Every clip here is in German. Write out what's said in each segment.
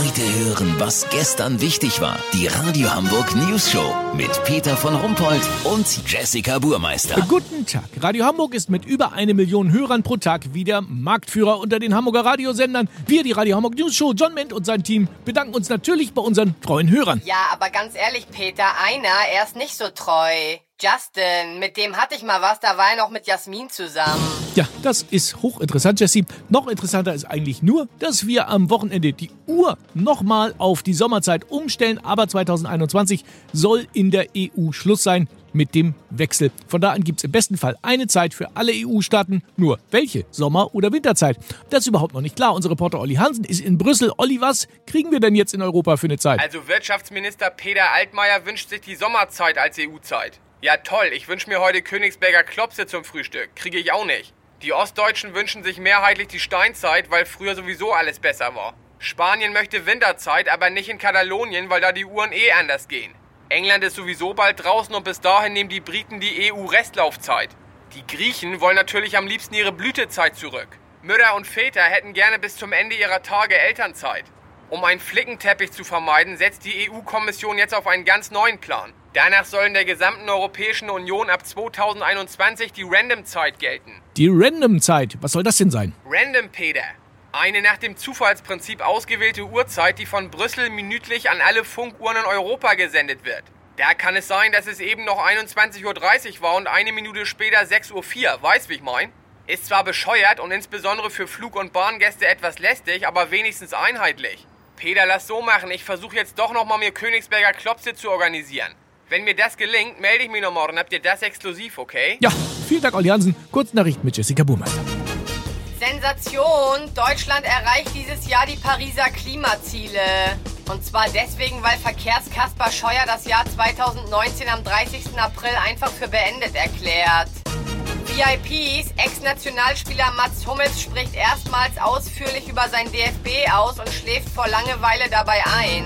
Heute hören, was gestern wichtig war. Die Radio Hamburg News Show mit Peter von Rumpold und Jessica Burmeister. Guten Tag. Radio Hamburg ist mit über eine Million Hörern pro Tag wieder Marktführer unter den Hamburger Radiosendern. Wir, die Radio Hamburg News Show, John Ment und sein Team, bedanken uns natürlich bei unseren treuen Hörern. Ja, aber ganz ehrlich, Peter, einer, er ist nicht so treu. Justin, mit dem hatte ich mal was, da war er noch mit Jasmin zusammen. Ja, das ist hochinteressant, Jesse. Noch interessanter ist eigentlich nur, dass wir am Wochenende die Uhr nochmal auf die Sommerzeit umstellen, aber 2021 soll in der EU Schluss sein mit dem Wechsel. Von da an gibt es im besten Fall eine Zeit für alle EU-Staaten. Nur welche? Sommer- oder Winterzeit? Das ist überhaupt noch nicht klar. Unser Reporter Olli Hansen ist in Brüssel. Olli, was kriegen wir denn jetzt in Europa für eine Zeit? Also Wirtschaftsminister Peter Altmaier wünscht sich die Sommerzeit als EU-Zeit. Ja toll, ich wünsche mir heute Königsberger Klopse zum Frühstück. Kriege ich auch nicht. Die Ostdeutschen wünschen sich mehrheitlich die Steinzeit, weil früher sowieso alles besser war. Spanien möchte Winterzeit, aber nicht in Katalonien, weil da die Uhren eh anders gehen. England ist sowieso bald draußen und bis dahin nehmen die Briten die EU-Restlaufzeit. Die Griechen wollen natürlich am liebsten ihre Blütezeit zurück. Mütter und Väter hätten gerne bis zum Ende ihrer Tage Elternzeit. Um einen Flickenteppich zu vermeiden, setzt die EU-Kommission jetzt auf einen ganz neuen Plan. Danach soll in der gesamten Europäischen Union ab 2021 die Random-Zeit gelten. Die Random-Zeit, was soll das denn sein? Random, Peter. Eine nach dem Zufallsprinzip ausgewählte Uhrzeit, die von Brüssel minütlich an alle Funkuhren in Europa gesendet wird. Da kann es sein, dass es eben noch 21.30 Uhr war und eine Minute später 6.04 Uhr. Weißt, wie ich mein? Ist zwar bescheuert und insbesondere für Flug- und Bahngäste etwas lästig, aber wenigstens einheitlich. Peter, lass so machen. Ich versuche jetzt doch nochmal mir Königsberger Klopse zu organisieren. Wenn mir das gelingt, melde ich mich noch morgen. Habt ihr das exklusiv, okay? Ja, vielen Dank, Olli Hansen. Kurznachricht mit Jessica Burmeister. Sensation! Deutschland erreicht dieses Jahr die Pariser Klimaziele. Und zwar deswegen, weil Verkehrskasper Scheuer das Jahr 2019 am 30. April einfach für beendet erklärt. VIPs, Ex-Nationalspieler Mats Hummels spricht erstmals ausführlich über sein DFB aus und schläft vor Langeweile dabei ein.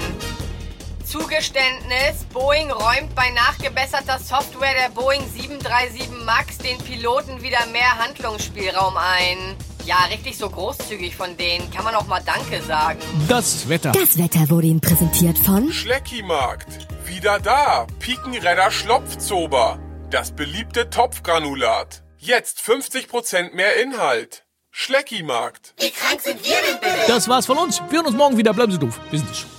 Zugeständnis, Boeing räumt bei nachgebesserter Software der Boeing 737 MAX den Piloten wieder mehr Handlungsspielraum ein. Ja, richtig so großzügig von denen. Kann man auch mal Danke sagen. Das Wetter. Das Wetter wurde Ihnen präsentiert von Schleckimarkt. Wieder da. Pikenredder Schlopfzober. Das beliebte Topfgranulat. Jetzt 50% mehr Inhalt. Schleckimarkt. Wie krank sind wir denn bitte? Das war's von uns. Wir hören uns morgen wieder. Bleiben Sie doof. Wir sind es schon.